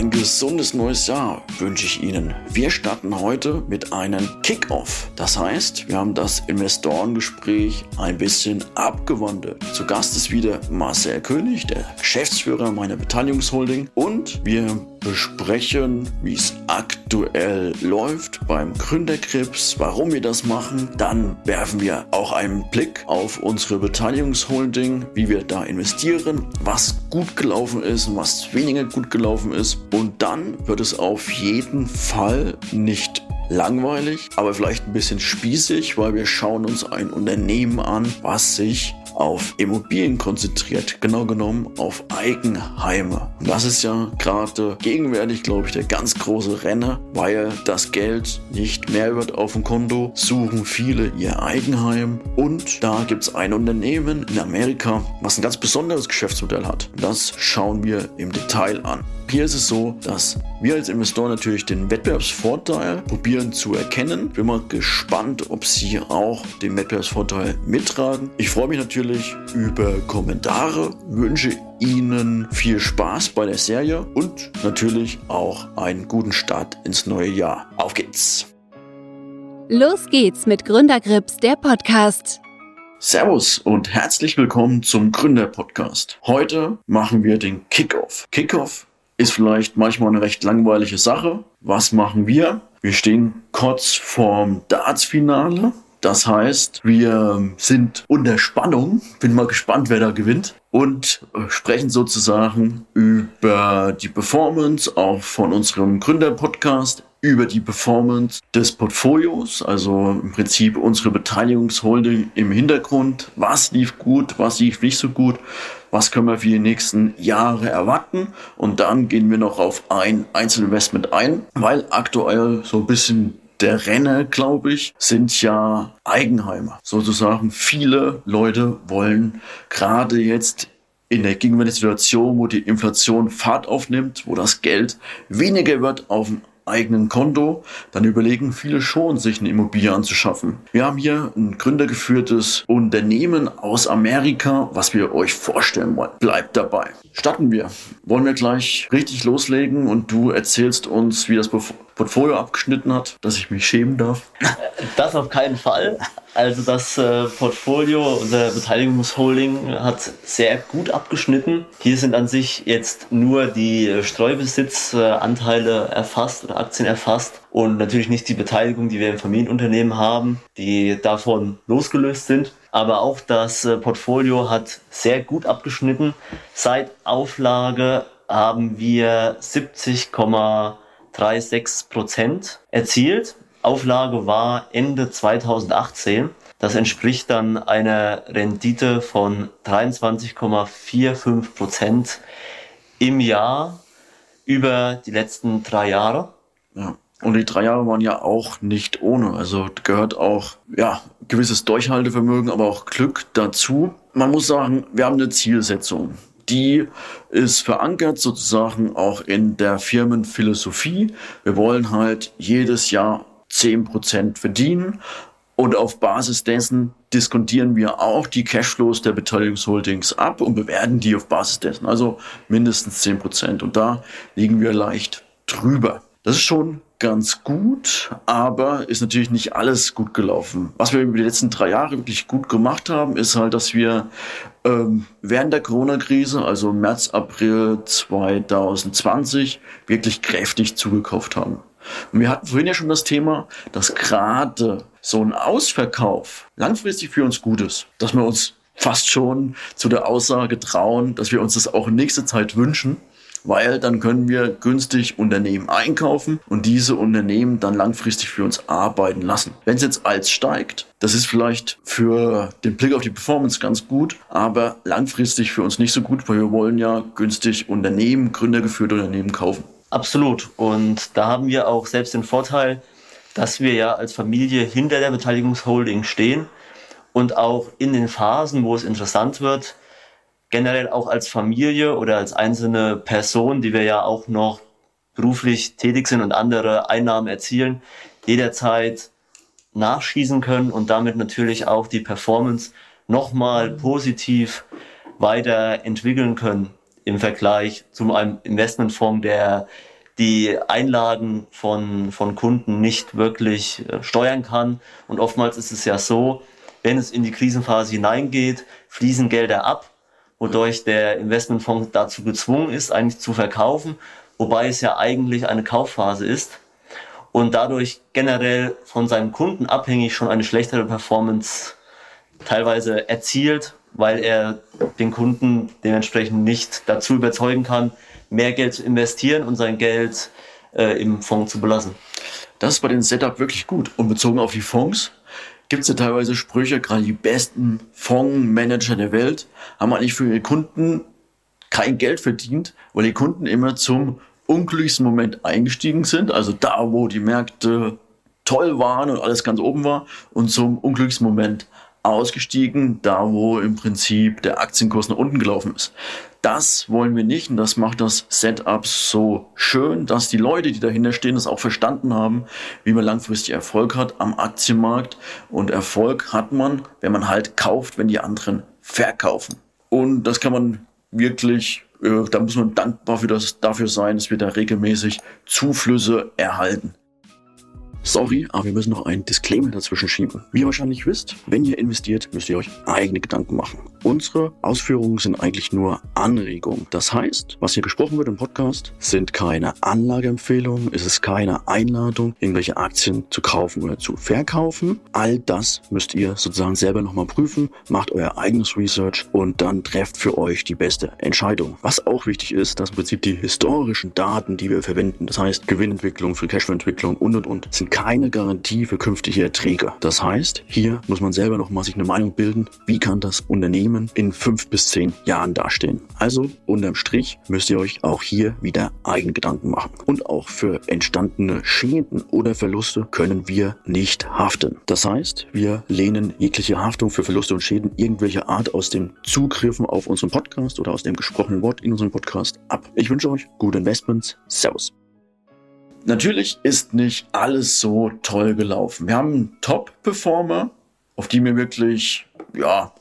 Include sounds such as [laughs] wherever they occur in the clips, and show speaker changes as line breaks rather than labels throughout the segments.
Ein gesundes neues Jahr wünsche ich Ihnen. Wir starten heute mit einem Kickoff. Das heißt, wir haben das Investorengespräch ein bisschen abgewandelt. Zu Gast ist wieder Marcel König, der Geschäftsführer meiner Beteiligungsholding und wir besprechen, wie es aktuell läuft beim Gründerkrebs, warum wir das machen. Dann werfen wir auch einen Blick auf unsere Beteiligungsholding, wie wir da investieren, was gut gelaufen ist und was weniger gut gelaufen ist. Und dann wird es auf jeden Fall nicht langweilig, aber vielleicht ein bisschen spießig, weil wir schauen uns ein Unternehmen an, was sich auf Immobilien konzentriert, genau genommen auf Eigenheime. Und das ist ja gerade gegenwärtig, glaube ich, der ganz große Renner, weil das Geld nicht mehr wird auf dem Konto, suchen viele ihr Eigenheim und da gibt es ein Unternehmen in Amerika, was ein ganz besonderes Geschäftsmodell hat. Das schauen wir im Detail an. Hier ist es so, dass wir als Investor natürlich den Wettbewerbsvorteil probieren zu erkennen. Bin mal gespannt, ob Sie auch den Wettbewerbsvorteil mittragen. Ich freue mich natürlich über Kommentare, wünsche Ihnen viel Spaß bei der Serie und natürlich auch einen guten Start ins neue Jahr. Auf geht's!
Los geht's mit Gründergrips, der Podcast.
Servus und herzlich willkommen zum Gründer-Podcast. Heute machen wir den Kickoff. Kickoff ist vielleicht manchmal eine recht langweilige Sache. Was machen wir? Wir stehen kurz vorm Darts-Finale. Das heißt, wir sind unter Spannung. Bin mal gespannt, wer da gewinnt. Und sprechen sozusagen über die Performance auch von unserem Gründer-Podcast, über die Performance des Portfolios, also im Prinzip unsere Beteiligungsholding im Hintergrund. Was lief gut, was lief nicht so gut was können wir für die nächsten Jahre erwarten und dann gehen wir noch auf ein Einzelinvestment ein, weil aktuell so ein bisschen der Renner, glaube ich, sind ja Eigenheimer. Sozusagen viele Leute wollen gerade jetzt in der gegenwärtigen Situation, wo die Inflation Fahrt aufnimmt, wo das Geld weniger wird auf dem eigenen Konto, dann überlegen viele schon, sich eine Immobilie anzuschaffen. Wir haben hier ein gründergeführtes Unternehmen aus Amerika, was wir euch vorstellen wollen. Bleibt dabei. Starten wir. Wollen wir gleich richtig loslegen und du erzählst uns, wie das Portfolio abgeschnitten hat, dass ich mich schämen darf?
Das auf keinen Fall. Also das äh, Portfolio, unser Beteiligungsholding hat sehr gut abgeschnitten. Hier sind an sich jetzt nur die Streubesitzanteile erfasst oder Aktien erfasst und natürlich nicht die Beteiligung, die wir im Familienunternehmen haben, die davon losgelöst sind. Aber auch das äh, Portfolio hat sehr gut abgeschnitten. Seit Auflage haben wir 70,36 Prozent erzielt. Auflage war Ende 2018. Das entspricht dann einer Rendite von 23,45 Prozent im Jahr über die letzten drei Jahre.
Ja. Und die drei Jahre waren ja auch nicht ohne. Also gehört auch, ja, gewisses Durchhaltevermögen, aber auch Glück dazu. Man muss sagen, wir haben eine Zielsetzung. Die ist verankert sozusagen auch in der Firmenphilosophie. Wir wollen halt jedes Jahr 10% verdienen. Und auf Basis dessen diskontieren wir auch die Cashflows der Beteiligungsholdings ab und bewerten die auf Basis dessen. Also mindestens 10%. Und da liegen wir leicht drüber. Das ist schon ganz gut, aber ist natürlich nicht alles gut gelaufen. Was wir über die letzten drei Jahre wirklich gut gemacht haben, ist halt, dass wir ähm, während der Corona-Krise, also März, April 2020, wirklich kräftig zugekauft haben. Und wir hatten vorhin ja schon das Thema, dass gerade so ein Ausverkauf langfristig für uns gut ist, dass wir uns fast schon zu der Aussage trauen, dass wir uns das auch in nächster Zeit wünschen weil dann können wir günstig Unternehmen einkaufen und diese Unternehmen dann langfristig für uns arbeiten lassen. Wenn es jetzt als steigt, das ist vielleicht für den Blick auf die Performance ganz gut, aber langfristig für uns nicht so gut, weil wir wollen ja günstig Unternehmen, gründergeführte Unternehmen kaufen.
Absolut. Und da haben wir auch selbst den Vorteil, dass wir ja als Familie hinter der Beteiligungsholding stehen und auch in den Phasen, wo es interessant wird, generell auch als Familie oder als einzelne Person, die wir ja auch noch beruflich tätig sind und andere Einnahmen erzielen, jederzeit nachschießen können und damit natürlich auch die Performance nochmal positiv weiterentwickeln können im Vergleich zu einem Investmentfonds, der die Einlagen von, von Kunden nicht wirklich äh, steuern kann. Und oftmals ist es ja so, wenn es in die Krisenphase hineingeht, fließen Gelder ab, wodurch der Investmentfonds dazu gezwungen ist, eigentlich zu verkaufen, wobei es ja eigentlich eine Kaufphase ist und dadurch generell von seinem Kunden abhängig schon eine schlechtere Performance teilweise erzielt, weil er den Kunden dementsprechend nicht dazu überzeugen kann, mehr Geld zu investieren und sein Geld äh, im Fonds zu belassen.
Das ist bei den Setup wirklich gut. Und bezogen auf die Fonds gibt es ja teilweise Sprüche, gerade die besten Fondsmanager der Welt haben eigentlich für ihre Kunden kein Geld verdient, weil die Kunden immer zum unglücklichsten Moment eingestiegen sind, also da, wo die Märkte toll waren und alles ganz oben war, und zum unglücklichsten Moment ausgestiegen, da wo im Prinzip der Aktienkurs nach unten gelaufen ist. Das wollen wir nicht und das macht das Setup so schön, dass die Leute, die dahinter stehen, das auch verstanden haben, wie man langfristig Erfolg hat am Aktienmarkt. Und Erfolg hat man, wenn man halt kauft, wenn die anderen verkaufen. Und das kann man wirklich, äh, da muss man dankbar für das, dafür sein, dass wir da regelmäßig Zuflüsse erhalten. Sorry, aber wir müssen noch einen Disclaimer dazwischen schieben. Wie ihr wahrscheinlich wisst, wenn ihr investiert, müsst ihr euch eigene Gedanken machen. Unsere Ausführungen sind eigentlich nur Anregungen. Das heißt, was hier gesprochen wird im Podcast, sind keine Anlageempfehlungen, es ist keine Einladung, irgendwelche Aktien zu kaufen oder zu verkaufen. All das müsst ihr sozusagen selber nochmal prüfen, macht euer eigenes Research und dann trefft für euch die beste Entscheidung. Was auch wichtig ist, dass im Prinzip die historischen Daten, die wir verwenden, das heißt Gewinnentwicklung, Free Cashflow-Entwicklung und und und, sind keine Garantie für künftige Erträge. Das heißt, hier muss man selber noch mal sich eine Meinung bilden, wie kann das Unternehmen in fünf bis zehn Jahren dastehen. Also unterm Strich müsst ihr euch auch hier wieder eigene Gedanken machen. Und auch für entstandene Schäden oder Verluste können wir nicht haften. Das heißt, wir lehnen jegliche Haftung für Verluste und Schäden irgendwelcher Art aus den Zugriffen auf unseren Podcast oder aus dem gesprochenen Wort in unserem Podcast ab. Ich wünsche euch gute Investments. Servus. Natürlich ist nicht alles so toll gelaufen. Wir haben Top-Performer, auf die wir wirklich, ja,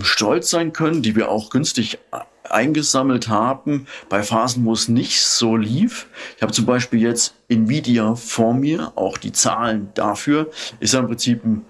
stolz sein können, die wir auch günstig eingesammelt haben, bei Phasen, wo es nicht so lief. Ich habe zum Beispiel jetzt Nvidia vor mir, auch die Zahlen dafür, ist ja im Prinzip ein,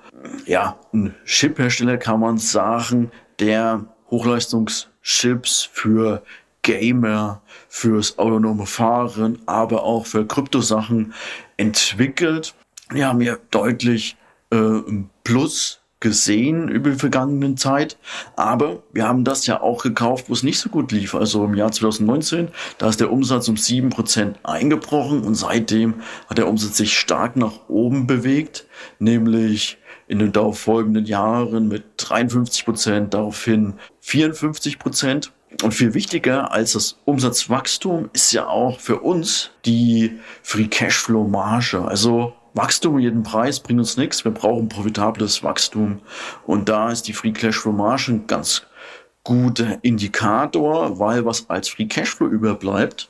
ja, ein Chip-Hersteller, kann man sagen, der Hochleistungschips für Gamer, fürs autonome Fahren, aber auch für Kryptosachen entwickelt. Wir haben hier deutlich äh, Plus gesehen über die vergangenen Zeit. Aber wir haben das ja auch gekauft, wo es nicht so gut lief. Also im Jahr 2019, da ist der Umsatz um 7% eingebrochen und seitdem hat der Umsatz sich stark nach oben bewegt, nämlich in den darauffolgenden Jahren mit 53%, daraufhin 54%. Und viel wichtiger als das Umsatzwachstum ist ja auch für uns die Free Cashflow Marge. Also Wachstum um jeden Preis bringt uns nichts. Wir brauchen profitables Wachstum. Und da ist die Free Cashflow Marge ein ganz guter Indikator, weil was als Free Cashflow überbleibt,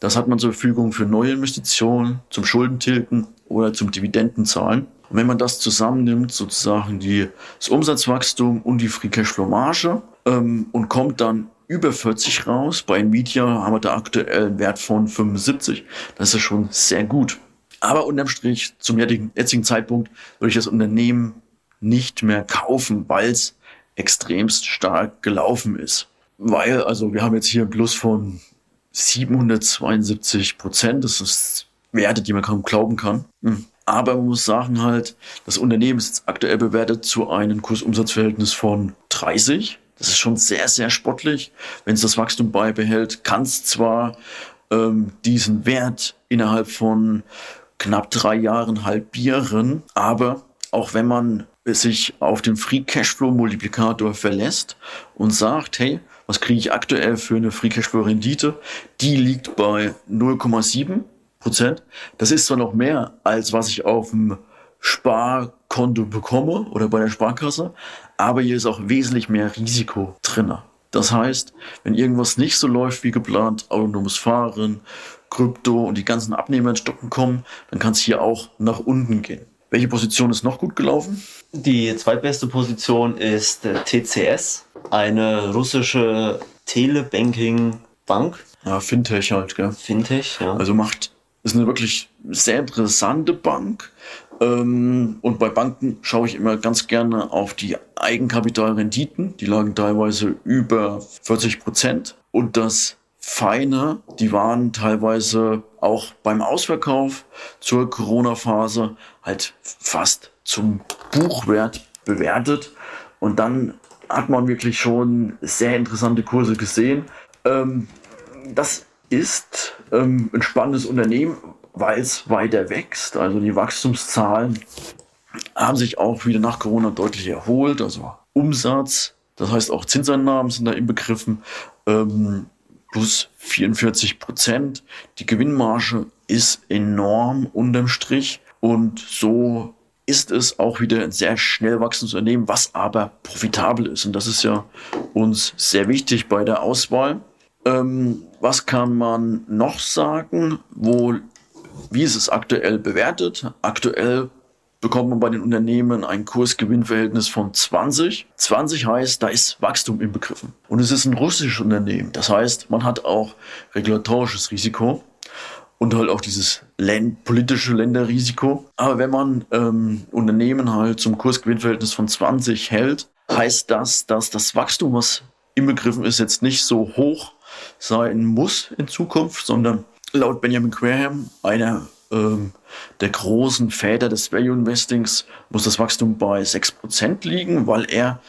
das hat man zur Verfügung für neue Investitionen, zum Schuldentilgen oder zum Dividendenzahlen. Und wenn man das zusammennimmt, sozusagen die, das Umsatzwachstum und die Free Cashflow Marge ähm, und kommt dann über 40 raus. Bei Nvidia haben wir da aktuell einen Wert von 75. Das ist schon sehr gut. Aber unterm Strich, zum jetzigen Zeitpunkt, würde ich das Unternehmen nicht mehr kaufen, weil es extremst stark gelaufen ist. Weil, also wir haben jetzt hier einen Plus von 772 Prozent. Das ist Werte, die man kaum glauben kann. Hm. Aber man muss sagen halt, das Unternehmen ist jetzt aktuell bewertet zu einem Kursumsatzverhältnis von 30. Das ist schon sehr, sehr spottlich. Wenn es das Wachstum beibehält, kann es zwar ähm, diesen Wert innerhalb von knapp drei Jahren halbieren, aber auch wenn man sich auf den Free Cashflow Multiplikator verlässt und sagt, hey, was kriege ich aktuell für eine Free Cashflow Rendite? Die liegt bei 0,7 Prozent. Das ist zwar noch mehr als was ich auf dem Sparkonto bekomme oder bei der Sparkasse, aber hier ist auch wesentlich mehr Risiko drin. Das heißt, wenn irgendwas nicht so läuft wie geplant, autonomes Fahren, Krypto und die ganzen Abnehmer in Stocken kommen, dann kann es hier auch nach unten gehen. Welche Position ist noch gut gelaufen?
Die zweitbeste Position ist TCS, eine russische Telebanking-Bank.
Ja, Fintech halt, gell?
Fintech, ja.
Also macht, ist eine wirklich sehr interessante Bank. Ähm, und bei Banken schaue ich immer ganz gerne auf die Eigenkapitalrenditen. Die lagen teilweise über 40 Prozent. Und das Feine, die waren teilweise auch beim Ausverkauf zur Corona-Phase halt fast zum Buchwert bewertet. Und dann hat man wirklich schon sehr interessante Kurse gesehen. Ähm, das ist ähm, ein spannendes Unternehmen, weil es weiter wächst. Also die Wachstumszahlen haben sich auch wieder nach Corona deutlich erholt. Also Umsatz, das heißt auch Zinseinnahmen sind da inbegriffen, ähm, plus 44 Prozent. Die Gewinnmarge ist enorm unterm Strich und so ist es auch wieder ein sehr schnell wachsendes Unternehmen, was aber profitabel ist. Und das ist ja uns sehr wichtig bei der Auswahl. Ähm, was kann man noch sagen? Wo wie ist es aktuell bewertet? Aktuell bekommt man bei den Unternehmen ein Kursgewinnverhältnis von 20. 20 heißt, da ist Wachstum inbegriffen. Und es ist ein russisches Unternehmen. Das heißt, man hat auch regulatorisches Risiko und halt auch dieses Länd politische Länderrisiko. Aber wenn man ähm, Unternehmen halt zum Kursgewinnverhältnis von 20 hält, heißt das, dass das Wachstum, was inbegriffen ist, jetzt nicht so hoch sein muss in Zukunft, sondern laut Benjamin Graham, einer ähm, der großen Väter des Value Investings, muss das Wachstum bei 6% liegen, weil er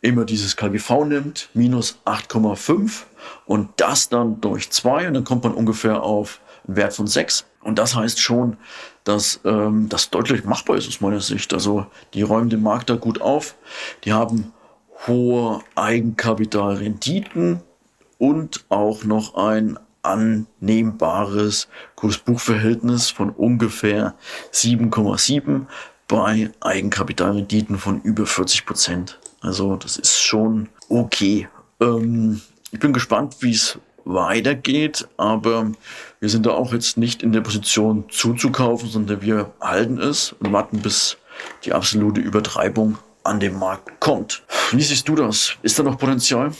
immer dieses KGV nimmt, minus 8,5 und das dann durch 2 und dann kommt man ungefähr auf einen Wert von 6. Und das heißt schon, dass ähm, das deutlich machbar ist aus meiner Sicht. Also die räumen den Markt da gut auf, die haben hohe Eigenkapitalrenditen und auch noch ein annehmbares Kurs-Buch-Verhältnis von ungefähr 7,7 bei Eigenkapitalrenditen von über 40 Prozent. Also das ist schon okay. Ähm, ich bin gespannt, wie es weitergeht, aber wir sind da auch jetzt nicht in der Position zuzukaufen, sondern wir halten es und warten, bis die absolute Übertreibung an den Markt kommt. Wie siehst du das? Ist da noch Potenzial?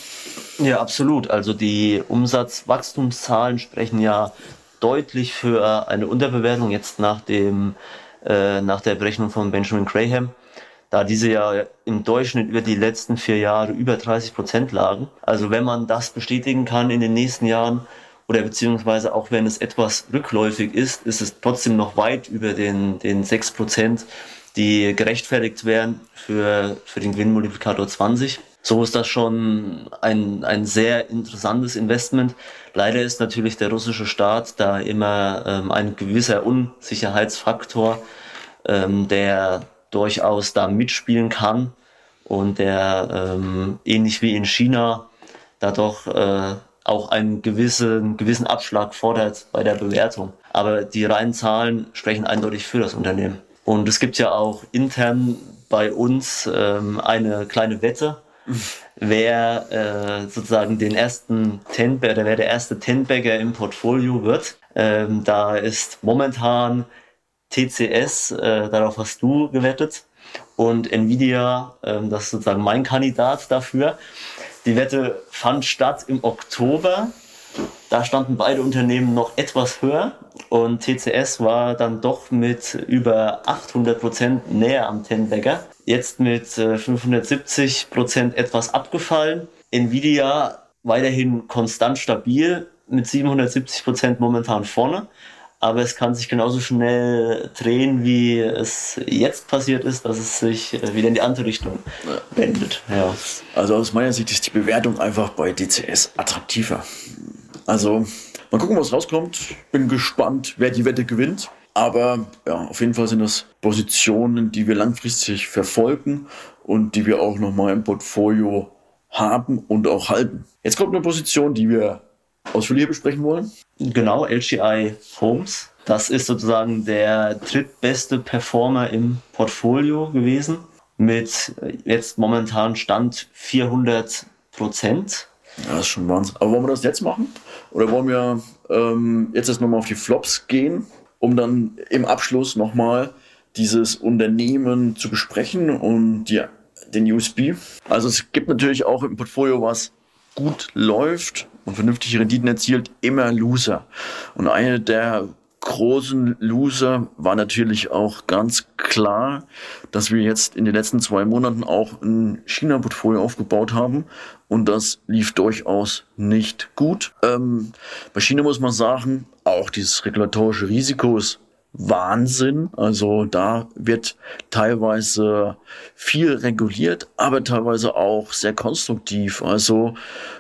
Ja, absolut. Also die Umsatzwachstumszahlen sprechen ja deutlich für eine Unterbewertung jetzt nach dem äh, nach der Berechnung von Benjamin Graham, da diese ja im Durchschnitt über die letzten vier Jahre über 30 Prozent lagen. Also wenn man das bestätigen kann in den nächsten Jahren oder beziehungsweise auch wenn es etwas rückläufig ist, ist es trotzdem noch weit über den, den 6 Prozent, die gerechtfertigt wären für, für den Gewinnmultiplikator 20. So ist das schon ein, ein sehr interessantes Investment. Leider ist natürlich der russische Staat da immer ähm, ein gewisser Unsicherheitsfaktor, ähm, der durchaus da mitspielen kann und der ähm, ähnlich wie in China da doch äh, auch einen gewissen, gewissen Abschlag fordert bei der Bewertung. Aber die reinen Zahlen sprechen eindeutig für das Unternehmen. Und es gibt ja auch intern bei uns ähm, eine kleine Wette, wer äh, sozusagen den ersten Tenbagger, wer der erste Tenbagger im Portfolio wird. Ähm, da ist momentan TCS, äh, darauf hast du gewettet, und Nvidia, ähm, das ist sozusagen mein Kandidat dafür. Die Wette fand statt im Oktober. Da standen beide Unternehmen noch etwas höher und TCS war dann doch mit über 800 Prozent näher am Tenbagger jetzt mit 570 äh, Prozent etwas abgefallen. Nvidia weiterhin konstant stabil mit 770 Prozent momentan vorne. Aber es kann sich genauso schnell drehen, wie es jetzt passiert ist, dass es sich äh, wieder in die andere Richtung wendet.
Ja. Also aus meiner Sicht ist die Bewertung einfach bei DCS attraktiver. Also mal gucken, was rauskommt. Bin gespannt, wer die Wette gewinnt. Aber ja, auf jeden Fall sind das Positionen, die wir langfristig verfolgen und die wir auch nochmal im Portfolio haben und auch halten. Jetzt kommt eine Position, die wir ausführlicher besprechen wollen.
Genau, LGI Homes. Das ist sozusagen der drittbeste Performer im Portfolio gewesen mit jetzt momentan Stand 400 Prozent.
Ja, das ist schon Wahnsinn. Aber wollen wir das jetzt machen? Oder wollen wir ähm, jetzt erst nochmal auf die Flops gehen, um dann im Abschluss nochmal dieses Unternehmen zu besprechen und die, den USB? Also es gibt natürlich auch im Portfolio, was gut läuft und vernünftige Renditen erzielt, immer Loser. Und eine der großen Loser war natürlich auch ganz klar, dass wir jetzt in den letzten zwei Monaten auch ein China-Portfolio aufgebaut haben und das lief durchaus nicht gut. Ähm, bei China muss man sagen, auch dieses regulatorische Risiko ist Wahnsinn. Also da wird teilweise viel reguliert, aber teilweise auch sehr konstruktiv. Also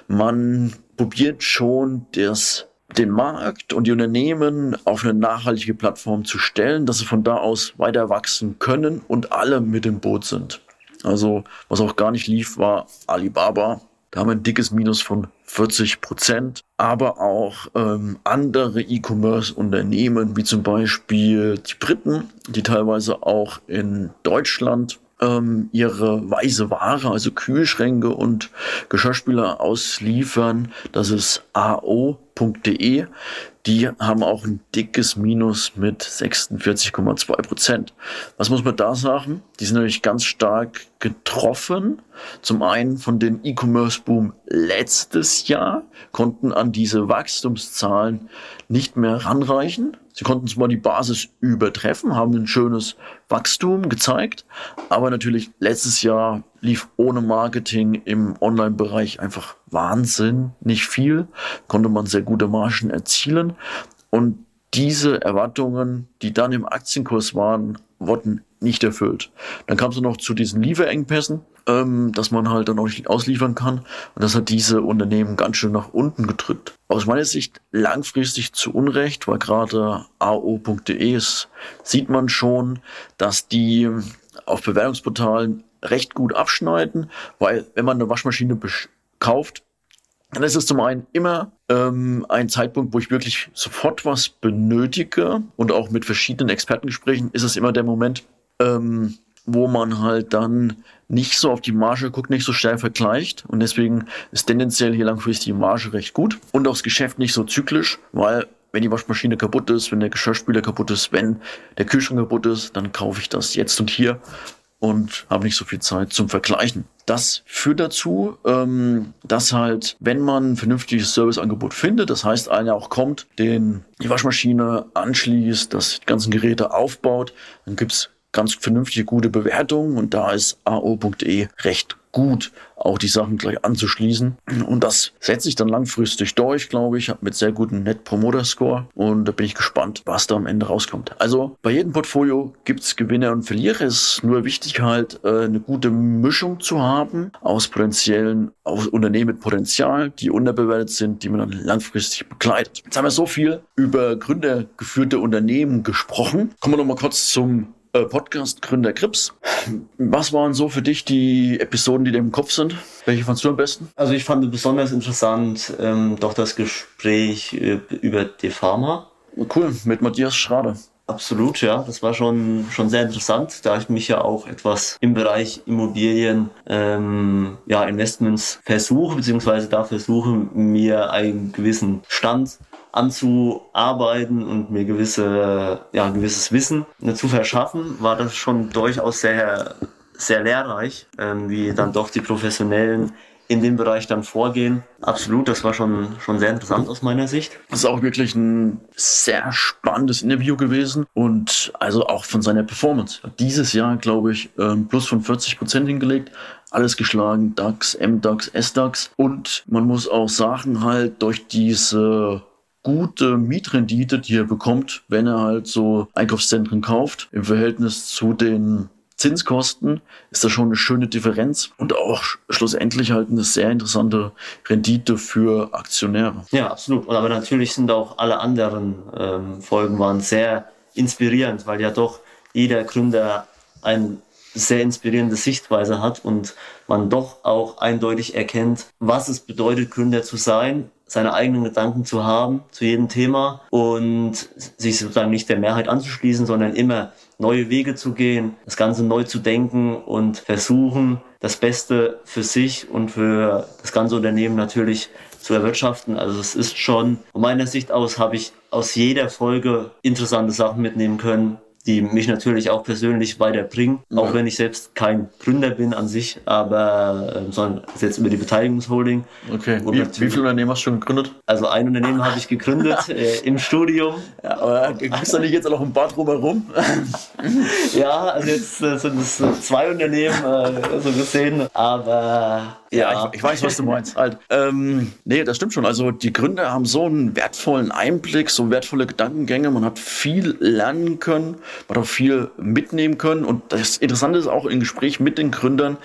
man probiert schon das den Markt und die Unternehmen auf eine nachhaltige Plattform zu stellen, dass sie von da aus weiter wachsen können und alle mit im Boot sind. Also was auch gar nicht lief, war Alibaba. Da haben wir ein dickes Minus von 40 Prozent, aber auch ähm, andere E-Commerce-Unternehmen, wie zum Beispiel die Briten, die teilweise auch in Deutschland ähm, ihre weiße Ware, also Kühlschränke und Geschirrspüler ausliefern. Das ist AO.de. Die haben auch ein dickes Minus mit 46,2 Prozent. Was muss man da sagen? Die sind nämlich ganz stark getroffen. Zum einen von den E-Commerce-Boom letztes Jahr, konnten an diese Wachstumszahlen nicht mehr ranreichen. Sie konnten zwar die Basis übertreffen, haben ein schönes Wachstum gezeigt, aber natürlich letztes Jahr lief ohne Marketing im Online-Bereich einfach Wahnsinn, nicht viel, konnte man sehr gute Margen erzielen. Und diese Erwartungen, die dann im Aktienkurs waren, wurden nicht erfüllt. Dann kam es noch zu diesen Lieferengpässen, ähm, dass man halt dann auch nicht ausliefern kann. Und das hat diese Unternehmen ganz schön nach unten gedrückt. Aus meiner Sicht langfristig zu Unrecht, weil gerade AO.de sieht man schon, dass die auf Bewertungsportalen recht gut abschneiden, weil wenn man eine Waschmaschine kauft, dann ist es zum einen immer ähm, ein Zeitpunkt, wo ich wirklich sofort was benötige und auch mit verschiedenen Expertengesprächen ist es immer der Moment, ähm, wo man halt dann nicht so auf die Marge guckt, nicht so schnell vergleicht. Und deswegen ist tendenziell hier langfristig die Marge recht gut. Und auch das Geschäft nicht so zyklisch, weil wenn die Waschmaschine kaputt ist, wenn der Geschirrspüler kaputt ist, wenn der Kühlschrank kaputt ist, dann kaufe ich das jetzt und hier und habe nicht so viel Zeit zum Vergleichen. Das führt dazu, ähm, dass halt, wenn man ein vernünftiges Serviceangebot findet, das heißt, einer auch kommt, den die Waschmaschine anschließt, das die ganzen Geräte aufbaut, dann gibt's ganz vernünftige, gute Bewertungen und da ist AO.de recht gut, auch die Sachen gleich anzuschließen. Und das setzt sich dann langfristig durch, glaube ich, mit sehr gutem Net Promoter Score. Und da bin ich gespannt, was da am Ende rauskommt. Also bei jedem Portfolio gibt es Gewinner und Verlierer. Es ist nur wichtig, halt äh, eine gute Mischung zu haben aus potenziellen aus Unternehmen mit Potenzial, die unterbewertet sind, die man dann langfristig begleitet. Jetzt haben wir so viel über gründergeführte Unternehmen gesprochen. Kommen wir noch mal kurz zum äh, Podcast-Gründer Krips. Was waren so für dich die Episoden, die dir im Kopf sind? Welche fandst du am besten?
Also ich fand besonders interessant ähm, doch das Gespräch äh, über die Pharma.
Cool, mit Matthias Schrader.
Absolut, ja. Das war schon, schon sehr interessant, da ich mich ja auch etwas im Bereich Immobilien, ähm, ja, Investments versuche, beziehungsweise da versuche, mir einen gewissen Stand anzuarbeiten und mir gewisse, ja, gewisses Wissen zu verschaffen, war das schon durchaus sehr, sehr lehrreich, ähm, wie dann doch die Professionellen in dem Bereich dann vorgehen. Absolut, das war schon, schon sehr interessant aus meiner Sicht.
Das ist auch wirklich ein sehr spannendes Interview gewesen und also auch von seiner Performance. Dieses Jahr, glaube ich, ähm, plus von 40 Prozent hingelegt. Alles geschlagen, DAX, MDAX, SDAX. Und man muss auch sagen, halt durch diese gute Mietrendite, die er bekommt, wenn er halt so Einkaufszentren kauft. Im Verhältnis zu den Zinskosten ist das schon eine schöne Differenz und auch schlussendlich halt eine sehr interessante Rendite für Aktionäre.
Ja, absolut. Aber natürlich sind auch alle anderen ähm, Folgen waren sehr inspirierend, weil ja doch jeder Gründer eine sehr inspirierende Sichtweise hat und man doch auch eindeutig erkennt, was es bedeutet, Gründer zu sein, seine eigenen Gedanken zu haben zu jedem Thema und sich sozusagen nicht der Mehrheit anzuschließen, sondern immer neue Wege zu gehen, das Ganze neu zu denken und versuchen, das Beste für sich und für das ganze Unternehmen natürlich zu erwirtschaften. Also es ist schon, von meiner Sicht aus habe ich aus jeder Folge interessante Sachen mitnehmen können, die mich natürlich auch persönlich weiterbringen, ja. auch wenn ich selbst kein Gründer bin an sich, aber äh, sondern jetzt über die Beteiligungsholding.
Okay. Wie, wie viele Unternehmen hast du schon gegründet?
Also ein Unternehmen habe ich gegründet [laughs] äh, im Studium.
Ja, aber bist du nicht jetzt auch ein paar drumherum? [laughs]
ja, also jetzt äh, sind es zwei Unternehmen äh, so gesehen, aber
ja, ja ich, ich, weiß, was du meinst. Halt. Ähm, nee, das stimmt schon. Also die Gründer haben so einen wertvollen Einblick, so wertvolle Gedankengänge. Man hat viel lernen können, man hat auch viel mitnehmen können. Und das Interessante ist auch im Gespräch mit den Gründern,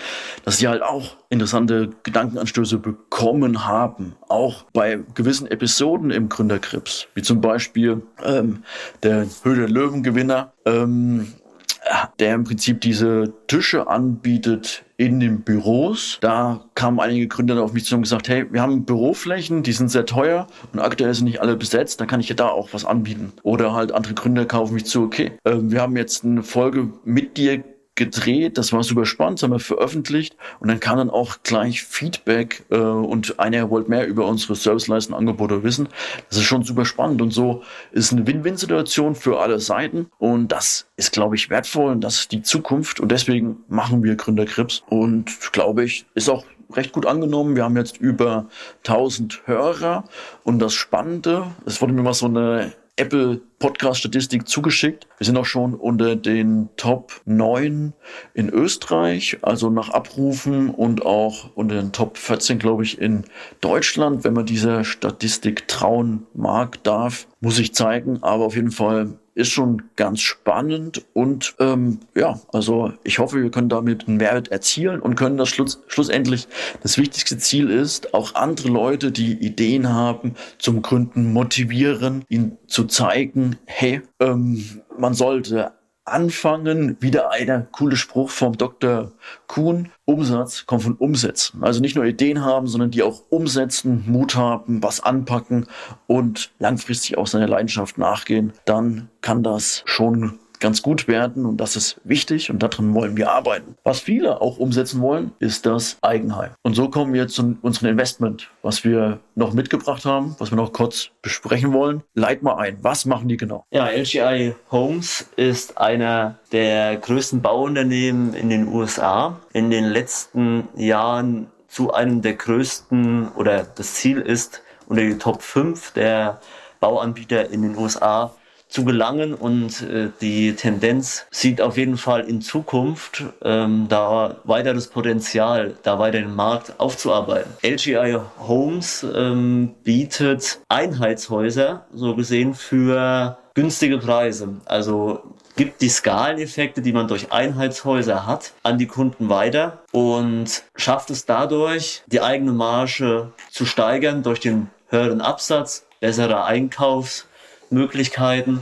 dass sie halt auch interessante Gedankenanstöße bekommen haben. Auch bei gewissen Episoden im Gründerkrips, wie zum Beispiel ähm, der Höhle der Löwen-Gewinner. Ähm, der im Prinzip diese Tische anbietet in den Büros. Da kamen einige Gründer auf mich zu und gesagt, hey, wir haben Büroflächen, die sind sehr teuer und aktuell sind nicht alle besetzt, da kann ich ja da auch was anbieten. Oder halt andere Gründer kaufen mich zu, okay, äh, wir haben jetzt eine Folge mit dir gedreht, das war super spannend, haben wir veröffentlicht. Und dann kam dann auch gleich Feedback äh, und einer wollte mehr über unsere Serviceleisten, Angebote wissen. Das ist schon super spannend und so ist eine Win-Win-Situation für alle Seiten. Und das ist, glaube ich, wertvoll und das ist die Zukunft. Und deswegen machen wir Gründerkrips und glaube ich, ist auch recht gut angenommen. Wir haben jetzt über 1000 Hörer. Und das Spannende, es wurde mir mal so eine Apple Podcast Statistik zugeschickt. Wir sind auch schon unter den Top 9 in Österreich, also nach Abrufen und auch unter den Top 14, glaube ich, in Deutschland, wenn man dieser Statistik trauen mag, darf, muss ich zeigen. Aber auf jeden Fall ist schon ganz spannend und ähm, ja, also ich hoffe, wir können damit einen Mehrwert erzielen und können das schluss, schlussendlich das wichtigste Ziel ist, auch andere Leute, die Ideen haben, zum Gründen motivieren, ihnen zu zeigen, hey, ähm, man sollte anfangen, wieder einer coole Spruch vom Dr. Kuhn, Umsatz kommt von Umsetzen. Also nicht nur Ideen haben, sondern die auch umsetzen, Mut haben, was anpacken und langfristig auch seiner Leidenschaft nachgehen, dann kann das schon ganz gut werden und das ist wichtig und daran wollen wir arbeiten. Was viele auch umsetzen wollen, ist das Eigenheim. Und so kommen wir zu unserem Investment, was wir noch mitgebracht haben, was wir noch kurz besprechen wollen. Leit mal ein, was machen die genau?
Ja, LGI Homes ist einer der größten Bauunternehmen in den USA. In den letzten Jahren zu einem der größten oder das Ziel ist, unter die Top 5 der Bauanbieter in den USA zu gelangen und äh, die Tendenz sieht auf jeden Fall in Zukunft ähm, da weiteres Potenzial, da weiter den Markt aufzuarbeiten. LGI Homes ähm, bietet Einheitshäuser, so gesehen, für günstige Preise. Also gibt die Skaleneffekte, die man durch Einheitshäuser hat, an die Kunden weiter und schafft es dadurch, die eigene Marge zu steigern durch den höheren Absatz, bessere Einkaufs Möglichkeiten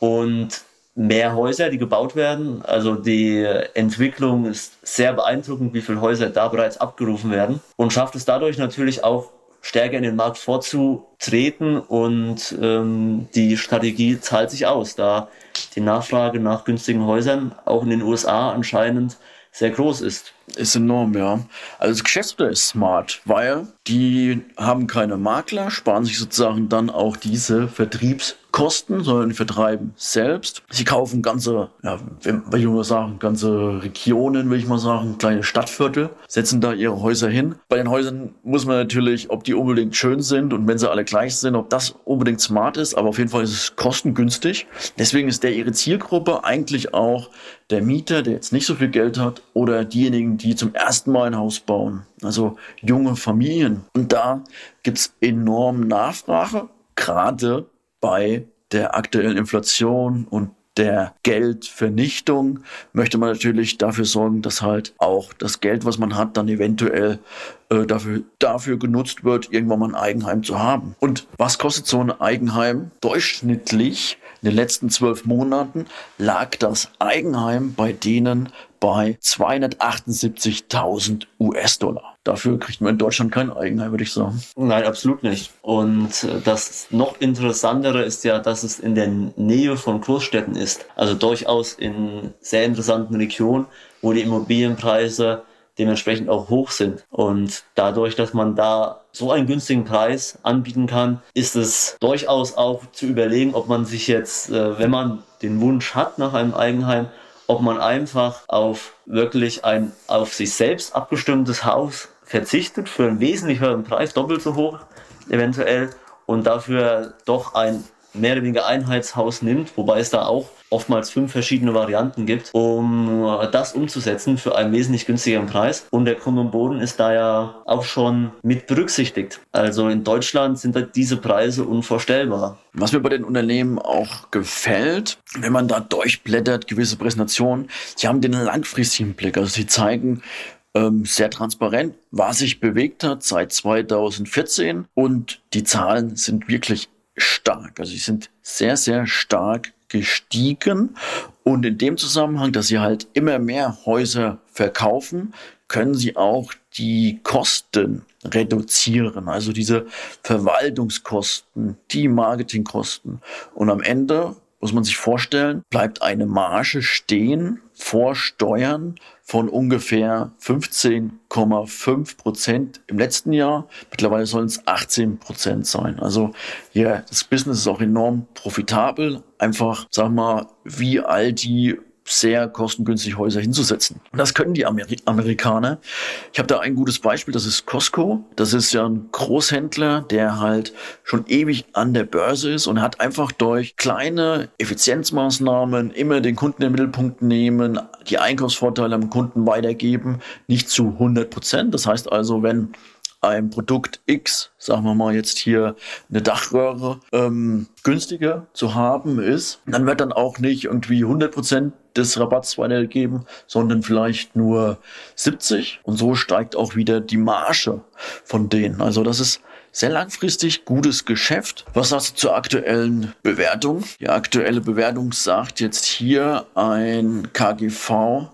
und mehr Häuser, die gebaut werden. Also die Entwicklung ist sehr beeindruckend, wie viele Häuser da bereits abgerufen werden und schafft es dadurch natürlich auch stärker in den Markt vorzutreten und ähm, die Strategie zahlt sich aus, da die Nachfrage nach günstigen Häusern auch in den USA anscheinend sehr groß ist.
Ist enorm, ja. Also das Geschäftsmodell ist smart, weil die haben keine Makler, sparen sich sozusagen dann auch diese Vertriebskosten, sondern die vertreiben selbst. Sie kaufen ganze, ja, will ich mal sagen, ganze Regionen, will ich mal sagen, kleine Stadtviertel, setzen da ihre Häuser hin. Bei den Häusern muss man natürlich, ob die unbedingt schön sind und wenn sie alle gleich sind, ob das unbedingt smart ist, aber auf jeden Fall ist es kostengünstig. Deswegen ist der ihre Zielgruppe eigentlich auch der Mieter, der jetzt nicht so viel Geld hat oder diejenigen, die zum ersten Mal ein Haus bauen, also junge Familien. Und da gibt es enorm Nachfrage, gerade bei der aktuellen Inflation und der Geldvernichtung möchte man natürlich dafür sorgen, dass halt auch das Geld, was man hat, dann eventuell äh, dafür, dafür genutzt wird, irgendwann mal ein Eigenheim zu haben. Und was kostet so ein Eigenheim? Durchschnittlich in den letzten zwölf Monaten lag das Eigenheim bei denen bei 278.000 US-Dollar. Dafür kriegt man in Deutschland kein Eigenheim, würde ich sagen.
Nein, absolut nicht. Und das noch interessantere ist ja, dass es in der Nähe von Großstädten ist. Also durchaus in sehr interessanten Regionen, wo die Immobilienpreise dementsprechend auch hoch sind. Und dadurch, dass man da so einen günstigen Preis anbieten kann, ist es durchaus auch zu überlegen, ob man sich jetzt, äh, wenn man den Wunsch hat nach einem Eigenheim, ob man einfach auf wirklich ein auf sich selbst abgestimmtes Haus verzichtet für einen wesentlich höheren Preis, doppelt so hoch eventuell, und dafür doch ein mehr oder weniger Einheitshaus nimmt, wobei es da auch oftmals fünf verschiedene Varianten gibt, um das umzusetzen für einen wesentlich günstigeren Preis. Und der Grund und Boden ist da ja auch schon mit berücksichtigt. Also in Deutschland sind diese Preise unvorstellbar.
Was mir bei den Unternehmen auch gefällt, wenn man da durchblättert, gewisse Präsentationen, sie haben den langfristigen Blick. Also sie zeigen, ähm, sehr transparent, was sich bewegt hat seit 2014 und die Zahlen sind wirklich stark. Also sie sind sehr, sehr stark gestiegen. Und in dem Zusammenhang, dass sie halt immer mehr Häuser verkaufen, können sie auch die Kosten reduzieren, also diese Verwaltungskosten, die Marketingkosten. Und am Ende muss man sich vorstellen, bleibt eine Marge stehen vor Steuern von ungefähr 15,5 Prozent im letzten Jahr. Mittlerweile sollen es 18 Prozent sein. Also ja, das Business ist auch enorm profitabel. Einfach, sag mal, wie all die sehr kostengünstig Häuser hinzusetzen. Und das können die Ameri Amerikaner. Ich habe da ein gutes Beispiel, das ist Costco. Das ist ja ein Großhändler, der halt schon ewig an der Börse ist und hat einfach durch kleine Effizienzmaßnahmen immer den Kunden im Mittelpunkt nehmen, die Einkaufsvorteile am Kunden weitergeben, nicht zu 100 Prozent. Das heißt also, wenn ein Produkt X, sagen wir mal jetzt hier eine Dachröhre, ähm, günstiger zu haben ist, dann wird dann auch nicht irgendwie 100% des Rabatts weitergegeben, sondern vielleicht nur 70 und so steigt auch wieder die Marge von denen. Also das ist sehr langfristig gutes Geschäft. Was sagst du zur aktuellen Bewertung? Die aktuelle Bewertung sagt jetzt hier ein KGV.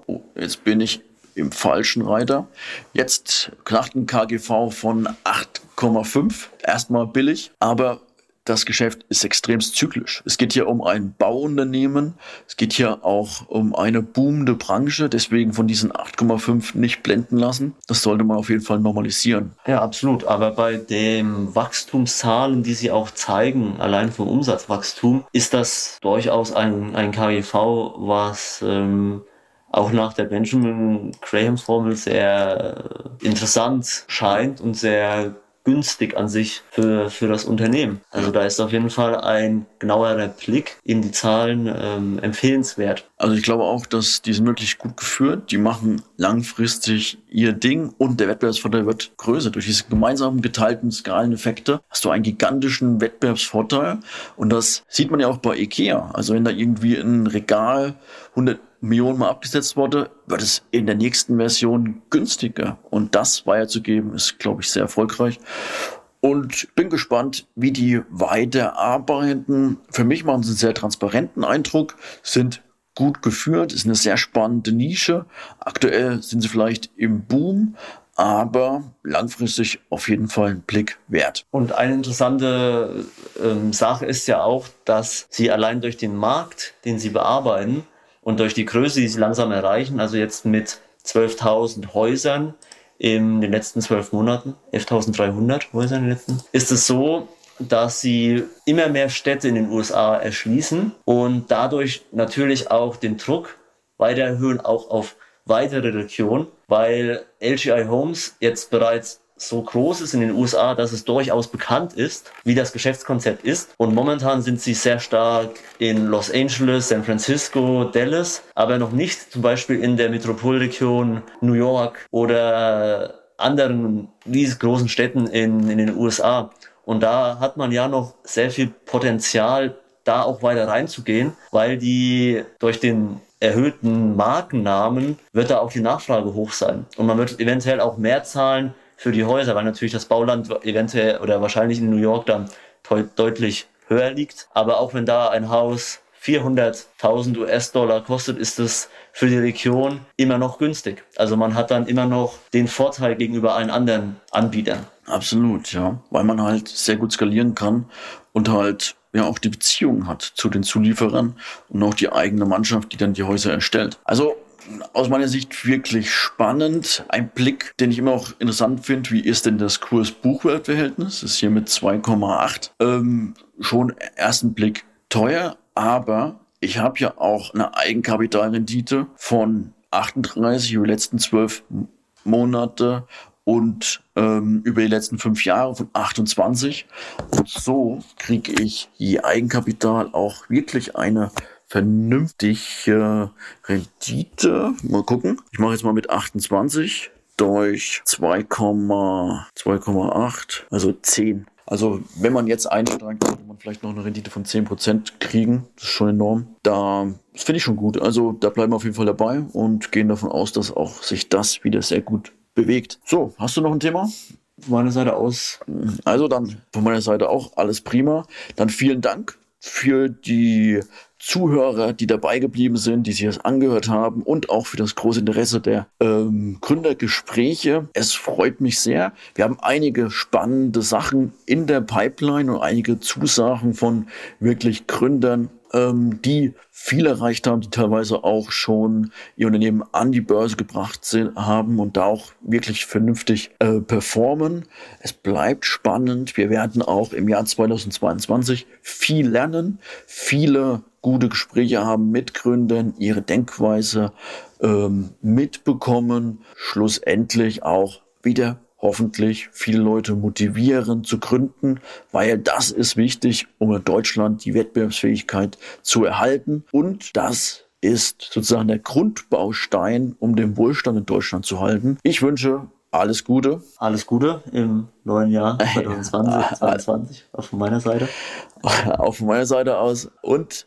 Oh, jetzt bin ich im falschen Reiter. Jetzt nach dem KGV von 8,5. Erstmal billig, aber das Geschäft ist extrem zyklisch. Es geht hier um ein Bauunternehmen. Es geht hier auch um eine boomende Branche. Deswegen von diesen 8,5 nicht blenden lassen. Das sollte man auf jeden Fall normalisieren.
Ja, absolut. Aber bei den Wachstumszahlen, die Sie auch zeigen, allein vom Umsatzwachstum, ist das durchaus ein, ein KGV, was ähm, auch nach der Benjamin Graham Formel sehr interessant scheint und sehr günstig an sich für, für das Unternehmen. Also da ist auf jeden Fall ein genauerer Blick in die Zahlen ähm, empfehlenswert.
Also ich glaube auch, dass die sind wirklich gut geführt. Die machen langfristig ihr Ding und der Wettbewerbsvorteil wird größer. Durch diese gemeinsamen geteilten Skaleneffekte hast du einen gigantischen Wettbewerbsvorteil und das sieht man ja auch bei Ikea. Also wenn da irgendwie ein Regal 100 Millionen mal abgesetzt wurde, wird es in der nächsten Version günstiger. Und das weiterzugeben, ist, glaube ich, sehr erfolgreich. Und bin gespannt, wie die weiterarbeiten. Für mich machen sie einen sehr transparenten Eindruck, sind gut geführt, ist eine sehr spannende Nische. Aktuell sind sie vielleicht im Boom, aber langfristig auf jeden Fall einen Blick wert.
Und eine interessante ähm, Sache ist ja auch, dass sie allein durch den Markt, den sie bearbeiten, und durch die Größe, die sie langsam erreichen, also jetzt mit 12.000 Häusern in den letzten zwölf Monaten, 11.300 Häuser in den letzten, ist es so, dass sie immer mehr Städte in den USA erschließen und dadurch natürlich auch den Druck weiter erhöhen, auch auf weitere Regionen, weil LGI Homes jetzt bereits so groß ist in den USA, dass es durchaus bekannt ist, wie das Geschäftskonzept ist. Und momentan sind sie sehr stark in Los Angeles, San Francisco, Dallas, aber noch nicht zum Beispiel in der Metropolregion New York oder anderen riesengroßen Städten in, in den USA. Und da hat man ja noch sehr viel Potenzial, da auch weiter reinzugehen, weil die durch den erhöhten Markennamen wird da auch die Nachfrage hoch sein. Und man wird eventuell auch mehr zahlen für die Häuser, weil natürlich das Bauland eventuell oder wahrscheinlich in New York dann deutlich höher liegt. Aber auch wenn da ein Haus 400.000 US-Dollar kostet, ist es für die Region immer noch günstig. Also man hat dann immer noch den Vorteil gegenüber allen anderen Anbietern.
Absolut, ja. Weil man halt sehr gut skalieren kann und halt ja auch die Beziehung hat zu den Zulieferern und auch die eigene Mannschaft, die dann die Häuser erstellt. Also aus meiner Sicht wirklich spannend. Ein Blick, den ich immer auch interessant finde, wie ist denn das Kurs-Buchwert-Verhältnis? Ist hier mit 2,8. Ähm, schon ersten Blick teuer, aber ich habe ja auch eine Eigenkapitalrendite von 38 über die letzten zwölf Monate und ähm, über die letzten fünf Jahre von 28. Und so kriege ich je Eigenkapital auch wirklich eine vernünftige Rendite. Mal gucken. Ich mache jetzt mal mit 28 durch 2,8, also 10. Also wenn man jetzt einsteigt, könnte man vielleicht noch eine Rendite von 10% kriegen. Das ist schon enorm. Da das finde ich schon gut. Also da bleiben wir auf jeden Fall dabei und gehen davon aus, dass auch sich das wieder sehr gut bewegt. So, hast du noch ein Thema?
Von meiner Seite aus.
Also dann von meiner Seite auch alles prima. Dann vielen Dank für die Zuhörer, die dabei geblieben sind, die sich das angehört haben und auch für das große Interesse der ähm, Gründergespräche. Es freut mich sehr. Wir haben einige spannende Sachen in der Pipeline und einige Zusagen von wirklich Gründern ähm, die viel erreicht haben, die teilweise auch schon ihr Unternehmen an die Börse gebracht sind, haben und da auch wirklich vernünftig äh, performen. Es bleibt spannend. Wir werden auch im Jahr 2022 viel lernen, viele gute Gespräche haben mit Gründern, ihre Denkweise ähm, mitbekommen, schlussendlich auch wieder hoffentlich viele Leute motivieren zu gründen, weil das ist wichtig, um in Deutschland die Wettbewerbsfähigkeit zu erhalten. Und das ist sozusagen der Grundbaustein, um den Wohlstand in Deutschland zu halten. Ich wünsche alles Gute.
Alles Gute im neuen Jahr 2020, 2022 auch von meiner Seite.
Auch von meiner Seite aus und